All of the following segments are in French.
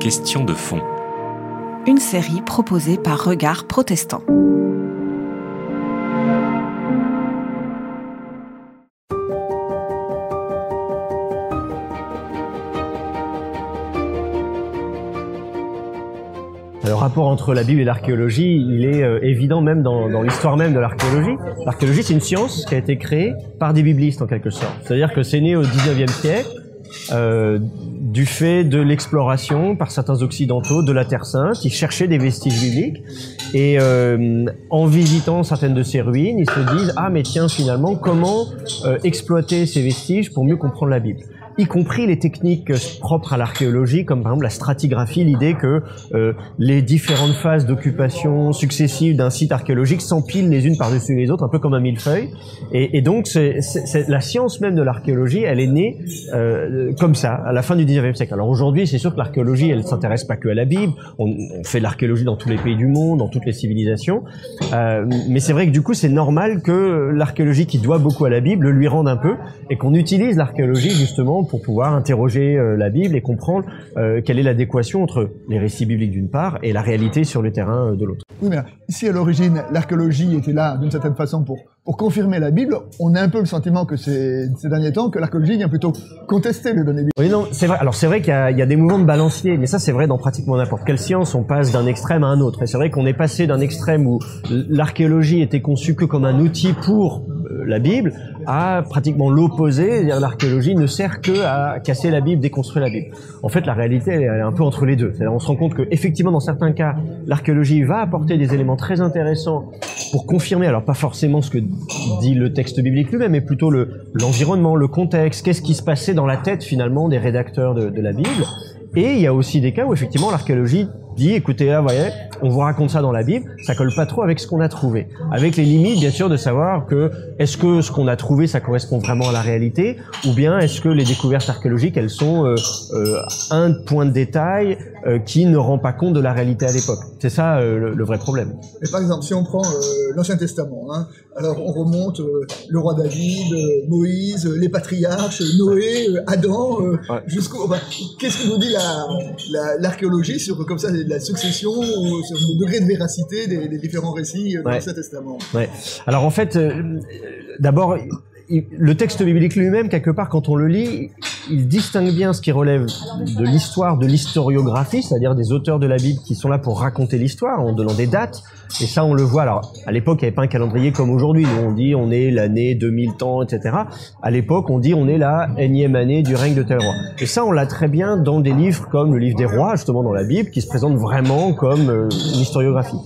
Question de fond. Une série proposée par Regard Protestant. Le rapport entre la Bible et l'archéologie, il est euh, évident même dans, dans l'histoire même de l'archéologie. L'archéologie, c'est une science qui a été créée par des biblistes en quelque sorte. C'est-à-dire que c'est né au 19e siècle euh, du fait de l'exploration par certains occidentaux de la Terre Sainte. Ils cherchaient des vestiges bibliques et euh, en visitant certaines de ces ruines, ils se disent ah mais tiens finalement comment euh, exploiter ces vestiges pour mieux comprendre la Bible? Y compris les techniques propres à l'archéologie, comme par exemple la stratigraphie, l'idée que euh, les différentes phases d'occupation successives d'un site archéologique s'empilent les unes par-dessus les autres, un peu comme un millefeuille. Et, donc, c'est, la science même de l'archéologie, elle est née euh, comme ça, à la fin du 19e siècle. Alors aujourd'hui, c'est sûr que l'archéologie, elle s'intéresse pas que à la Bible. On, on fait de l'archéologie dans tous les pays du monde, dans toutes les civilisations. Euh, mais c'est vrai que du coup, c'est normal que l'archéologie, qui doit beaucoup à la Bible, lui rende un peu, et qu'on utilise l'archéologie justement pour pouvoir interroger euh, la Bible et comprendre euh, quelle est l'adéquation entre les récits bibliques d'une part et la réalité sur le terrain euh, de l'autre. Oui, mais ici à l'origine, l'archéologie était là d'une certaine façon pour pour confirmer la Bible. On a un peu le sentiment que ces, ces derniers temps que l'archéologie vient plutôt contester les données bibliques. Oui, non, c'est vrai. Alors c'est vrai qu'il y, y, a des mouvements de balancier, mais ça c'est vrai dans pratiquement n'importe quelle science. On passe d'un extrême à un autre. Et c'est vrai qu'on est passé d'un extrême où l'archéologie était conçue que comme un outil pour la Bible à pratiquement l'opposé, c'est-à-dire l'archéologie ne sert que à casser la Bible, déconstruire la Bible. En fait, la réalité, elle est un peu entre les deux. On se rend compte que, effectivement, dans certains cas, l'archéologie va apporter des éléments très intéressants pour confirmer, alors pas forcément ce que dit le texte biblique lui-même, mais plutôt le, l'environnement, le contexte, qu'est-ce qui se passait dans la tête finalement des rédacteurs de la Bible. Et il y a aussi des cas où effectivement l'archéologie dit, écoutez, là, voyez, on vous raconte ça dans la Bible, ça colle pas trop avec ce qu'on a trouvé. Avec les limites, bien sûr, de savoir que est-ce que ce qu'on a trouvé, ça correspond vraiment à la réalité, ou bien est-ce que les découvertes archéologiques, elles sont euh, euh, un point de détail euh, qui ne rend pas compte de la réalité à l'époque. C'est ça le, le, vrai problème. Et par exemple, si on prend l'Ancien Testament, hein, alors on remonte le roi David, Moïse, les patriarches, Noé, Adam, ouais. jusqu'au. Qu'est-ce que nous dit l'archéologie la, sur comme ça la succession, sur le degré de véracité des, des différents récits de ouais. l'Ancien Testament Ouais. Alors en fait, d'abord le texte biblique lui-même, quelque part, quand on le lit, il distingue bien ce qui relève de l'histoire, de l'historiographie, c'est-à-dire des auteurs de la Bible qui sont là pour raconter l'histoire en donnant des dates. Et ça, on le voit. Alors, à l'époque, il n'y avait pas un calendrier comme aujourd'hui. On dit on est l'année 2000 temps, etc. À l'époque, on dit on est la énième année du règne de tel roi. Et ça, on l'a très bien dans des livres comme le livre des rois, justement dans la Bible, qui se présente vraiment comme euh, une historiographie.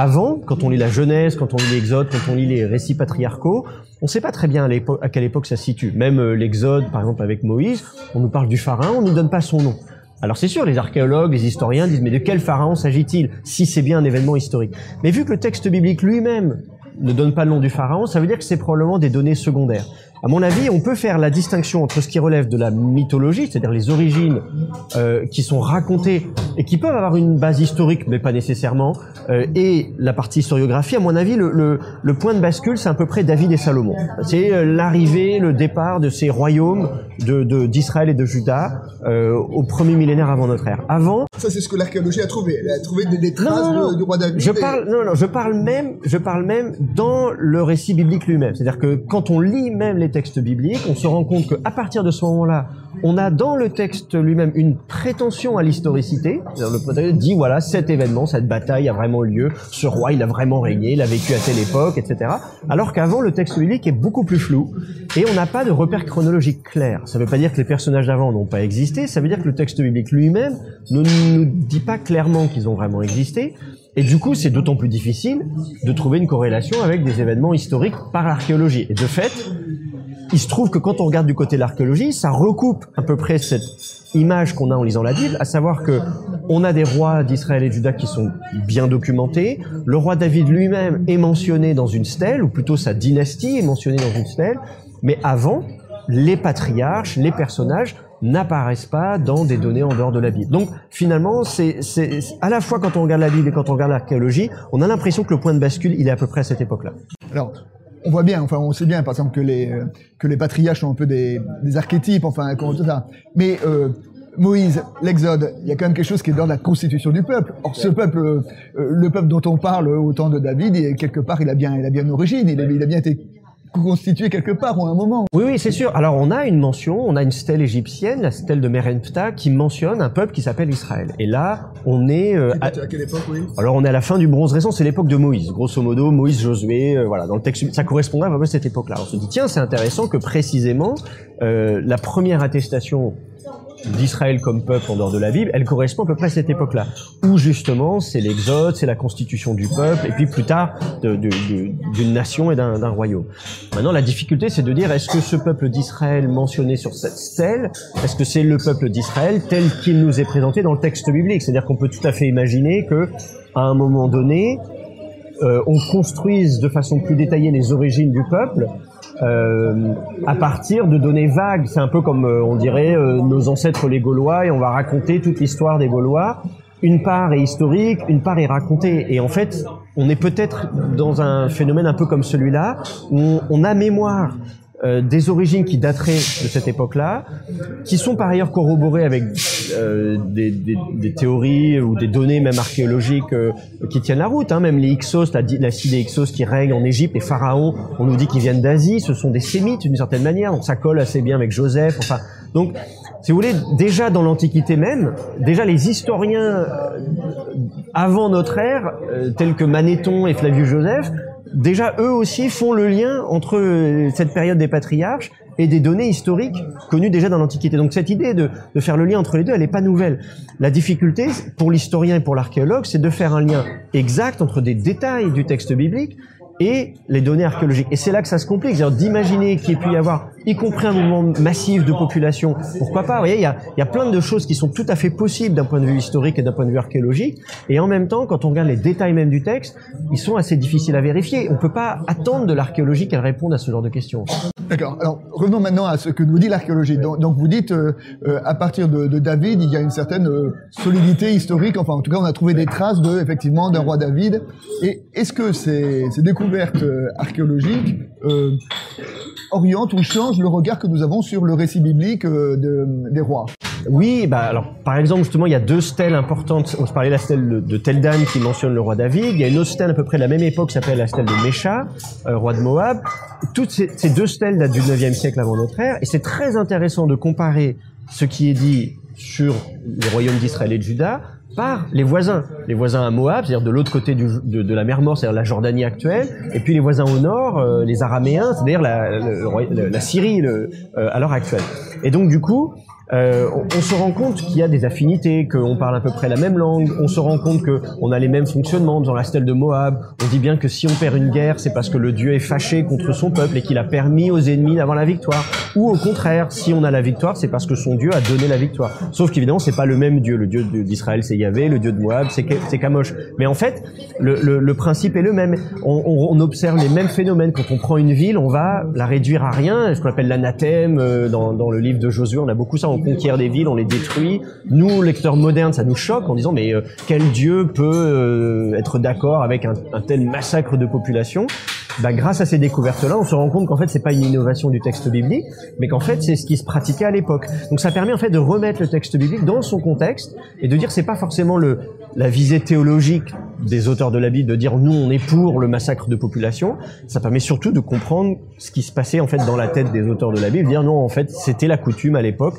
Avant, quand on lit la Genèse, quand on lit l'Exode, quand on lit les récits patriarcaux, on ne sait pas très bien à, quelle époque ça se situe. Même euh, l'Exode, par exemple, avec Moïse, on nous parle du pharaon, on ne nous donne pas son nom. Alors c'est sûr, les archéologues, les historiens disent mais de quel pharaon s'agit-il si c'est bien un événement historique? Mais vu que le texte biblique lui-même ne donne pas le nom du pharaon, ça veut dire que c'est probablement des données secondaires. À mon avis, on peut faire la distinction entre ce qui relève de la mythologie, c'est-à-dire les origines euh, qui sont racontées et qui peuvent avoir une base historique, mais pas nécessairement, euh, et la partie historiographie. À mon avis, le, le, le point de bascule, c'est à peu près David et Salomon. C'est euh, l'arrivée, le départ de ces royaumes d'Israël de, de, et de Juda euh, au premier millénaire avant notre ère. Avant, ça c'est ce que l'archéologie a trouvé. Elle a trouvé des, des traces non, non, non. du roi David. Je parle, non, non, je parle même, je parle même dans le récit biblique lui-même. C'est-à-dire que quand on lit même les textes bibliques, on se rend compte qu'à partir de ce moment-là, on a dans le texte lui-même une prétention à l'historicité. Le protagoniste dit voilà, cet événement, cette bataille a vraiment eu lieu, ce roi il a vraiment régné, il a vécu à telle époque, etc. Alors qu'avant le texte biblique est beaucoup plus flou et on n'a pas de repère chronologique clair. Ça ne veut pas dire que les personnages d'avant n'ont pas existé, ça veut dire que le texte biblique lui-même ne nous dit pas clairement qu'ils ont vraiment existé. Et du coup, c'est d'autant plus difficile de trouver une corrélation avec des événements historiques par l'archéologie. Et de fait, il se trouve que quand on regarde du côté de l'archéologie, ça recoupe à peu près cette image qu'on a en lisant la Bible, à savoir que on a des rois d'Israël et de Juda qui sont bien documentés. Le roi David lui-même est mentionné dans une stèle, ou plutôt sa dynastie est mentionnée dans une stèle. Mais avant, les patriarches, les personnages n'apparaissent pas dans des données en dehors de la Bible. Donc finalement, c'est à la fois quand on regarde la Bible et quand on regarde l'archéologie, on a l'impression que le point de bascule, il est à peu près à cette époque-là. Alors, on voit bien, enfin, on sait bien, par exemple, que les que les patriarches sont un peu des, des archétypes, enfin, tout ça. Mais euh, Moïse, l'Exode, il y a quand même quelque chose qui est dans la constitution du peuple. Or, ce peuple, euh, le peuple dont on parle au temps de David, et quelque part, il a bien, il a bien une origine, il a bien été constitué quelque part ou à un moment. Oui, oui, c'est sûr. Alors on a une mention, on a une stèle égyptienne, la stèle de Merenptah, qui mentionne un peuple qui s'appelle Israël. Et là, on est... euh, à- À quelle époque, oui? Alors on est à la fin du bronze récent, c'est l'époque de Moïse. Grosso modo, Moïse, Josué, euh, voilà, dans le texte, ça correspondrait vraiment à cette époque-là. On se dit tiens, c'est intéressant que précisément euh, la première attestation d'Israël comme peuple en dehors de la Bible, elle correspond à peu près à cette époque-là, où justement c'est l'exode, c'est la constitution du peuple, et puis plus tard d'une nation et d'un royaume. Maintenant, la difficulté, c'est de dire est-ce que ce peuple d'Israël mentionné sur cette stèle, est-ce que c'est le peuple d'Israël tel qu'il nous est présenté dans le texte biblique? C'est-à-dire qu'on peut tout à fait imaginer que à un moment donné, euh, on construise de façon plus détaillée les origines du peuple euh, à partir de données vagues. C'est un peu comme euh, on dirait euh, nos ancêtres les Gaulois et on va raconter toute l'histoire des Gaulois. Une part est historique, une part est racontée. Et en fait, on est peut-être dans un phénomène un peu comme celui-là, où on, a mémoire euh, des origines qui dateraient de cette époque-là, qui sont par ailleurs corroborées avec euh, des, des- des théories ou des données même archéologiques euh, qui tiennent la route. Hein. Même les Hyksos, la, la cité des qui règnent en Égypte, les pharaons, on nous dit qu'ils viennent d'Asie, ce sont des sémites d'une certaine manière, donc ça colle assez bien avec Joseph. Enfin, donc, si vous voulez, déjà dans l'Antiquité même, déjà les historiens euh, avant notre ère, euh, tels que Manéthon et Flavius Joseph, déjà eux aussi font le lien entre euh, cette période des patriarches et des données historiques connues déjà dans l'Antiquité. Donc cette idée de, faire le lien entre les deux, elle n'est pas nouvelle. La difficulté pour l'historien et pour l'archéologue, c'est de faire un lien exact entre des détails du texte biblique et les données archéologiques. Et c'est là que ça se complique, c'est-à-dire d'imaginer qu'il ait pu y avoir, y compris un mouvement massif de population, pourquoi pas, vous voyez, il y a, y a plein de choses qui sont tout à fait possibles d'un point de vue historique et d'un point de vue archéologique, et en même temps, quand on regarde les détails même du texte, ils sont assez difficiles à vérifier. On peut pas attendre de l'archéologie qu'elle réponde à ce genre de questions. D'accord. Alors, revenons maintenant à ce que nous dit l'archéologie. Donc, donc, vous dites, euh, euh, à partir de, de David, il y a une certaine euh, solidité historique. Enfin, en tout cas, on a trouvé des traces de, effectivement, d'un roi David. Et est-ce que ces, ces découvertes euh, archéologiques euh, orientent ou changent le regard que nous avons sur le récit biblique euh, de- des rois? Oui, bah alors par exemple justement il y a deux stèles importantes. On se parlait de la stèle de- Teldan qui mentionne le roi David. Il y a une autre stèle à peu près de la même époque qui s'appelle la stèle de Mécha, euh, roi de Moab. Toutes ces, deux stèles datent du 9e siècle avant notre ère et c'est très intéressant de comparer ce qui est dit sur les royaumes d'Israël et de Juda par les voisins, les voisins à Moab, c'est-à-dire de l'autre côté de, la mer Morte, c'est-à-dire la Jordanie actuelle, et puis les voisins au nord, euh, les Araméens, c'est-à-dire la, Syrie euh, à l'heure actuelle. Et donc du coup, euh, on, se rend compte qu'il y a des affinités, qu'on parle à peu près la même langue, on se rend compte qu'on a les mêmes fonctionnements dans la stèle de Moab. On dit bien que si on perd une guerre, c'est parce que le Dieu est fâché contre son peuple et qu'il a permis aux ennemis d'avoir la victoire. Ou au contraire, si on a la victoire, c'est parce que son Dieu a donné la victoire. Sauf qu'évidemment, c'est pas le même Dieu. Le Dieu d'Israël, c'est Yahvé, le Dieu de Moab, c'est Kamosh. Mais en fait, le, principe est le même. On, observe les mêmes phénomènes. Quand on prend une ville, on va la réduire à rien, ce qu'on appelle l'anathème. euh, Dans, le livre de Josué, on a beaucoup ça. Conquiert des villes, on les détruit. Nous, lecteurs modernes, ça nous choque en disant mais euh, quel Dieu peut euh, être d'accord avec un, un tel massacre de population? Bah, grâce à ces découvertes-là, on se rend compte qu'en fait, c'est pas une innovation du texte biblique, mais qu'en fait, c'est ce qui se pratiquait à l'époque. Donc, ça permet en fait de remettre le texte biblique dans son contexte et de dire c'est pas forcément le la visée théologique des auteurs de la Bible de dire nous on est pour le massacre de population. Ça permet surtout de comprendre ce qui se passait en fait dans la tête des auteurs de la Bible, dire non en fait c'était la coutume à l'époque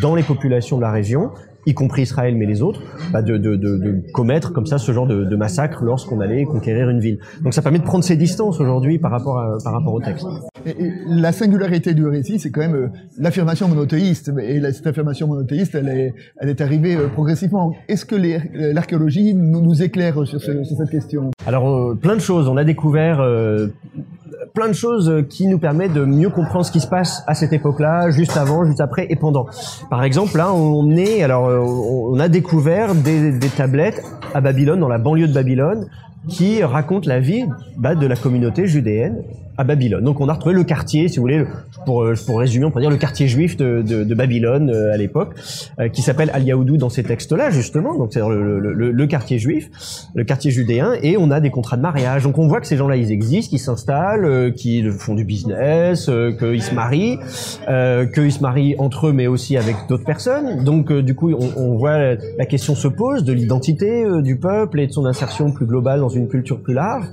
dans les populations de la région y compris Israël mais les autres, bah, de, de, de, de commettre comme ça ce genre de, de massacre lorsqu'on allait conquérir une ville. Donc ça permet de prendre ses distances aujourd'hui par rapport à, par rapport au texte. Et, et la singularité du récit, c'est quand même euh, l'affirmation monothéiste. Et la- cette affirmation monothéiste, elle est, elle est arrivée euh, progressivement. Est-ce que l'archéologie nous, nous éclaire sur, ce- sur cette question? Alors euh, plein de choses, on a découvert plein de choses euh, qui nous permettent de mieux comprendre ce qui se passe à cette époque-là, juste avant, juste après et pendant. Par exemple, là, on est, alors, euh, on a découvert des, des tablettes à Babylone, dans la banlieue de Babylone, qui racontent la vie bah, de la communauté judéenne à Babylone. Donc on a retrouvé le quartier, si vous voulez, pour, euh, pour résumer, on peut dire le quartier juif de, de, Babylone euh, à l'époque, euh, qui s'appelle Al-Yahoudou dans ces textes-là, justement, donc c'est le, le, quartier juif, le quartier judéen, et on a des contrats de mariage. Donc on voit que ces gens-là, ils existent, qu'ils s'installent, qu'ils font du business, qu'ils se marient, qu'ils se marient entre eux, mais aussi avec d'autres personnes. Donc du coup, on, voit la question se pose de l'identité du peuple et de son insertion plus globale dans une culture plus large.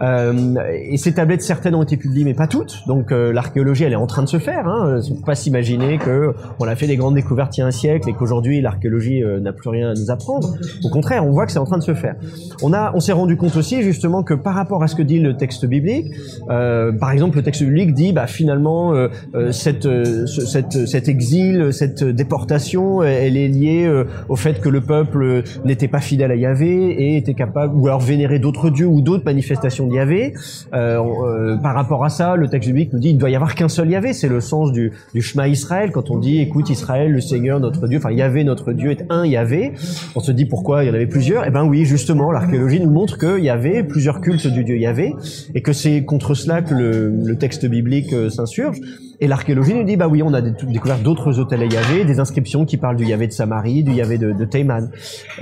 et ces tablettes, certaines été publiées, mais pas toutes. Donc l'archéologie, elle est en train de se faire. Hein. Faut pas s'imaginer que on a fait des grandes découvertes il y a un siècle et qu'aujourd'hui l'archéologie euh, n'a plus rien à nous apprendre. Au contraire, on voit que c'est en train de se faire. On a, on s'est rendu compte aussi justement que par rapport à ce que dit le texte biblique, euh, par exemple, le texte biblique dit, bah finalement, euh, euh cette, cette, cet exil, cette déportation, elle est liée au fait que le peuple n'était pas fidèle à Yahvé et était capable, ou alors vénérer d'autres dieux ou d'autres manifestations de Yahvé. par rapport à ça, le texte biblique nous dit, il ne doit y avoir qu'un seul Yahvé, c'est le sens du, du Shema Israël, quand on dit, écoute Israël, le Seigneur notre Dieu, enfin Yahvé notre Dieu est un Yahvé, on se dit pourquoi il y en avait plusieurs, eh ben oui, justement, l'archéologie nous montre qu'il y avait plusieurs cultes du Dieu Yahvé, et que c'est contre cela que le, texte biblique euh, s'insurge, et l'archéologie nous dit, bah oui, on a découvert d'autres hôtels à Yahvé, des inscriptions qui parlent du Yahvé de Samarie, du Yahvé de, de Théman.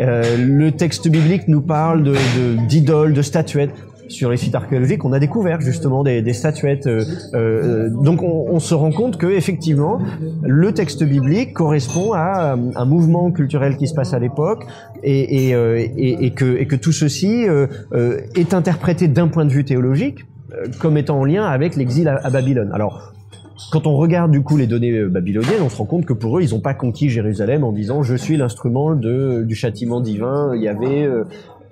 Euh, le texte biblique nous parle d'idoles, de statuettes sur les sites archéologiques, on a découvert justement des, statuettes. Euh, euh, donc on, se rend compte que effectivement, le texte biblique correspond à euh, un mouvement culturel qui se passe à l'époque et, euh, que, tout ceci est interprété d'un point de vue théologique comme étant en lien avec l'exil à, Babylone. Alors quand on regarde du coup les données babyloniennes, on se rend compte que pour eux, ils n'ont pas conquis Jérusalem en disant je suis l'instrument du châtiment divin. Il y avait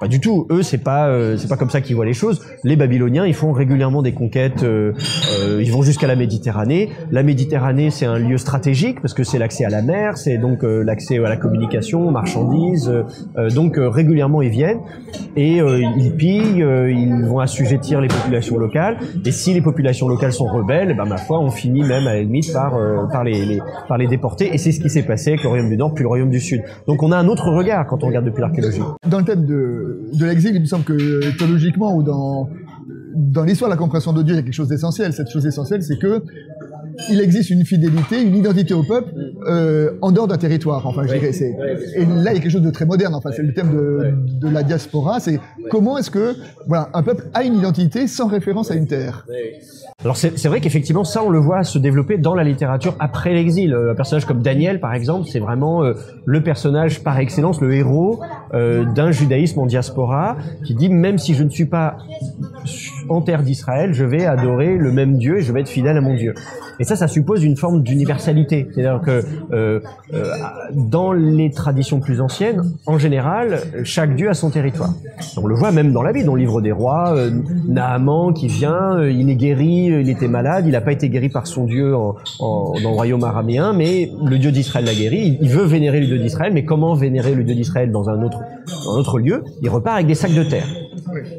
pas du tout. Eux, c'est pas euh, c'est pas comme ça qu'ils voient les choses. Les Babyloniens, ils font régulièrement des conquêtes. Euh, euh, ils vont jusqu'à la Méditerranée. La Méditerranée, c'est un lieu stratégique parce que c'est l'accès à la mer, c'est donc l'accès à la communication, aux marchandises. donc régulièrement, ils viennent et ils pillent. ils vont assujettir les populations locales. Et si les populations locales sont rebelles, ben ma foi, on finit même à la limite par par les, les, par les déporter. Et c'est ce qui s'est passé avec le royaume du Nord puis le royaume du Sud. Donc on a un autre regard quand on regarde depuis l'archéologie. Dans le de de l'exil, il me semble que théologiquement ou dans dans l'histoire de la compréhension de Dieu, il y a quelque chose d'essentiel. Cette chose essentielle, c'est que il existe une fidélité, une identité au peuple euh, en dehors d'un territoire. Enfin, je dirais, c'est, et là, il y a quelque chose de très moderne. Enfin, c'est le thème de, de la diaspora. C'est comment est-ce que voilà, un peuple a une identité sans référence à une terre. Alors c'est vrai qu'effectivement ça on le voit se développer dans la littérature après l'exil. Un personnage comme Daniel par exemple, c'est vraiment euh, le personnage par excellence, le héros euh, d'un judaïsme en diaspora qui dit même si je ne suis pas en terre d'Israël, je vais adorer le même Dieu et je vais être fidèle à mon Dieu. Et ça, ça suppose une forme d'universalité. C'est-à-dire que euh, euh, dans les traditions plus anciennes, en général, chaque dieu a son territoire. On le voit même dans la Bible, dans le livre des rois, euh, Naaman qui vient, euh, il est guéri, il était malade, il n'a pas été guéri par son dieu dans le royaume araméen, mais le dieu d'Israël l'a guéri. Il veut vénérer le dieu d'Israël, mais comment vénérer le dieu d'Israël dans un autre, dans un autre lieu Il repart avec des sacs de terre.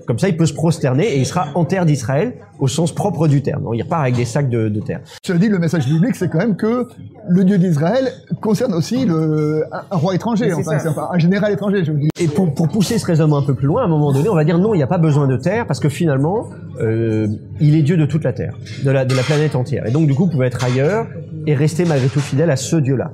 Comme ça, il peut se prosterner et il sera en terre d'Israël au sens propre du terme. il repart avec des sacs de, de terre. Cela dit, le message biblique, c'est quand même que le Dieu d'Israël concerne aussi le, un, roi étranger, enfin, un général étranger. Je vous dis. Et pour, pour, pousser ce raisonnement un peu plus loin, à un moment donné, on va dire non, il n'y a pas besoin de terre parce que finalement, euh, il est Dieu de toute la terre, de la, de la planète entière. Et donc, du coup, vous pouvez être ailleurs et rester malgré tout fidèle à ce Dieu-là.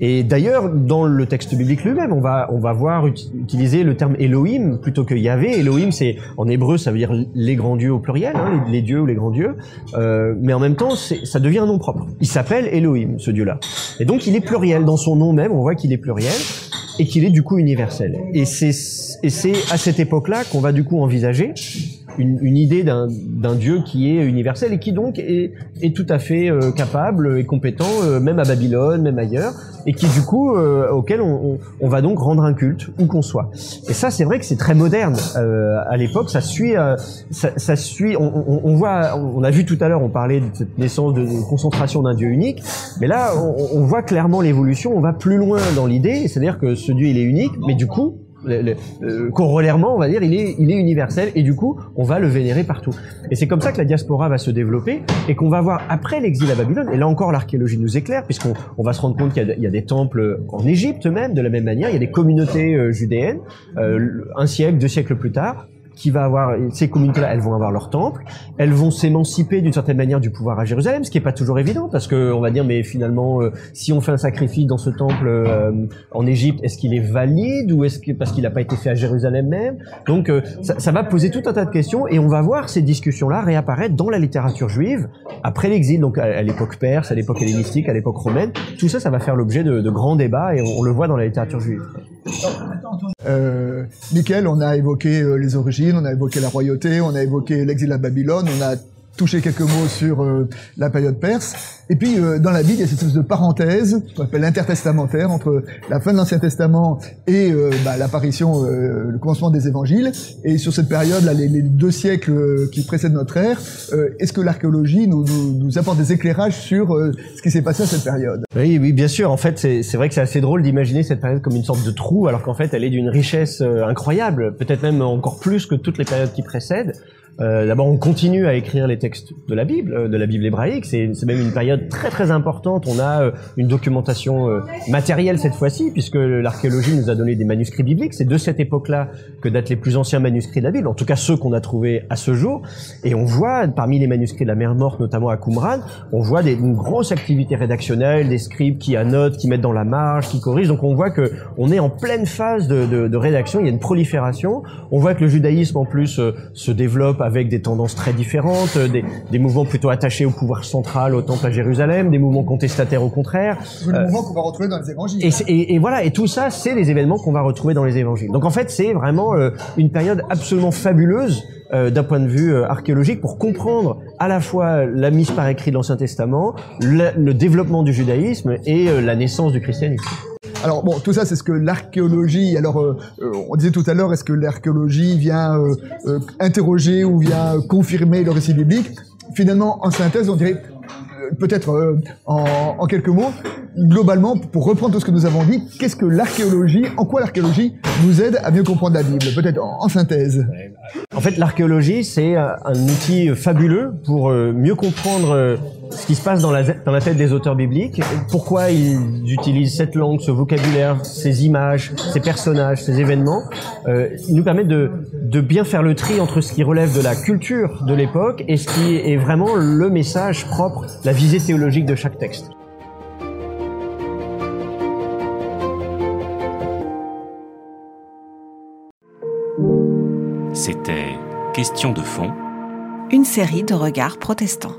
Et d'ailleurs, dans le texte biblique lui-même, on va, on va voir utiliser le terme Elohim plutôt que Yahvé. Elohim, c'est en hébreu, ça veut dire les grands dieux au pluriel, hein, les, dieux ou les grands dieux. Euh, mais en même temps, ça devient un nom propre. Il s'appelle Elohim, ce Dieu-là. Et donc, il est pluriel dans son nom même. On voit qu'il est pluriel et qu'il est du coup universel. Et c'est à cette époque-là qu'on va du coup envisager une, une idée d'un Dieu qui est universel et qui donc est, est tout à fait euh, capable et compétent, euh, même à Babylone, même ailleurs, et qui du coup euh, auquel on, on, on, va donc rendre un culte où qu'on soit. Et ça, c'est vrai que c'est très moderne. à l'époque, ça suit, ça, ça, suit. On, on, voit, on a vu tout à l'heure, on parlait de cette naissance de, concentration d'un Dieu unique, mais là, on, voit clairement l'évolution. On va plus loin dans l'idée, c'est-à-dire que ce Dieu il est unique, mais du coup le, euh, corollairement, on va dire, il est, il est universel et du coup, on va le vénérer partout. Et c'est comme ça que la diaspora va se développer et qu'on va voir après l'exil à Babylone. Et là encore, l'archéologie nous éclaire puisqu'on on va se rendre compte qu'il y, y, a des temples en Égypte même, de la même manière. Il y a des communautés euh, judéennes, euh, un siècle, deux siècles plus tard qui va avoir ces communautés-là, elles vont avoir leur temple, elles vont s'émanciper d'une certaine manière du pouvoir à Jérusalem, ce qui est pas toujours évident parce que on va dire mais finalement euh, si on fait un sacrifice dans ce temple euh, en Égypte, est-ce qu'il est valide ou est-ce que parce qu'il n'a pas été fait à Jérusalem même? Donc euh, ça, ça, va poser tout un tas de questions et on va voir ces discussions-là réapparaître dans la littérature juive après l'exil, donc à, l'époque perse, à l'époque hellénistique, à l'époque romaine. Tout ça, ça va faire l'objet de, de, grands débats et on, on, le voit dans la littérature juive. Euh, on a évoqué les origines on a évoqué la royauté, on a évoqué l'exil à Babylone, on a touché quelques mots sur euh, la période perse. Et puis euh, dans la Bible, il y a cette espèce de parenthèse qu'on appelle intertestamentaire entre la fin de l'Ancien Testament et euh, bah, l'apparition, le commencement des Évangiles. Et sur cette période, là, les, deux siècles qui précèdent notre ère, est-ce que l'archéologie nous, nous, apporte des éclairages sur ce qui s'est passé à cette période? Oui, oui, bien sûr. En fait, c'est vrai que c'est assez drôle d'imaginer cette période comme une sorte de trou, alors qu'en fait, elle est d'une richesse incroyable, peut-être même encore plus que toutes les périodes qui précèdent. Euh, D'abord, on continue à écrire les textes de la Bible, euh, de la Bible hébraïque. C'est même une période très très importante. On a euh, une documentation euh, matérielle cette fois-ci, puisque l'archéologie nous a donné des manuscrits bibliques. C'est de cette époque-là que datent les plus anciens manuscrits de la Bible, en tout cas ceux qu'on a trouvés à ce jour. Et on voit, parmi les manuscrits de la mer Morte, notamment à Qumran, on voit des, une grosse activité rédactionnelle, des scribes qui annotent, qui mettent dans la marge, qui corrigent. Donc on voit que on est en pleine phase de, de, de rédaction. Il y a une prolifération. On voit que le judaïsme en plus se développe avec des tendances très différentes, euh, des, des, mouvements plutôt attachés au pouvoir central, au temple à Jérusalem, des mouvements contestataires au contraire. Des euh, mouvements qu'on va retrouver dans les évangiles. Et, et, et voilà, et tout ça, c'est les événements qu'on va retrouver dans les évangiles. Donc en fait, c'est vraiment euh, une période absolument fabuleuse euh, d'un point de vue archéologique pour comprendre à la fois la mise par écrit de l'Ancien Testament, le, développement du judaïsme et la naissance du christianisme. Alors bon, tout ça, c'est ce que l'archéologie. Alors, euh, on disait tout à l'heure, est-ce que l'archéologie vient euh, euh, interroger ou vient confirmer le récit biblique? Finalement, en synthèse, on dirait peut-être en, en, quelques mots, globalement, pour reprendre tout ce que nous avons dit, qu'est-ce que l'archéologie, en quoi l'archéologie nous aide à mieux comprendre la Bible Peut-être en, en, synthèse. En fait, l'archéologie, c'est un outil fabuleux pour mieux comprendre ce qui se passe dans la, dans la tête des auteurs bibliques, pourquoi ils utilisent cette langue, ce vocabulaire, ces images, ces personnages, ces événements, euh, ils nous permettent de, de bien faire le tri entre ce qui relève de la culture de l'époque et ce qui est vraiment le message propre, la visée théologique de chaque texte. C'était Question de fond. Une série de regards protestants.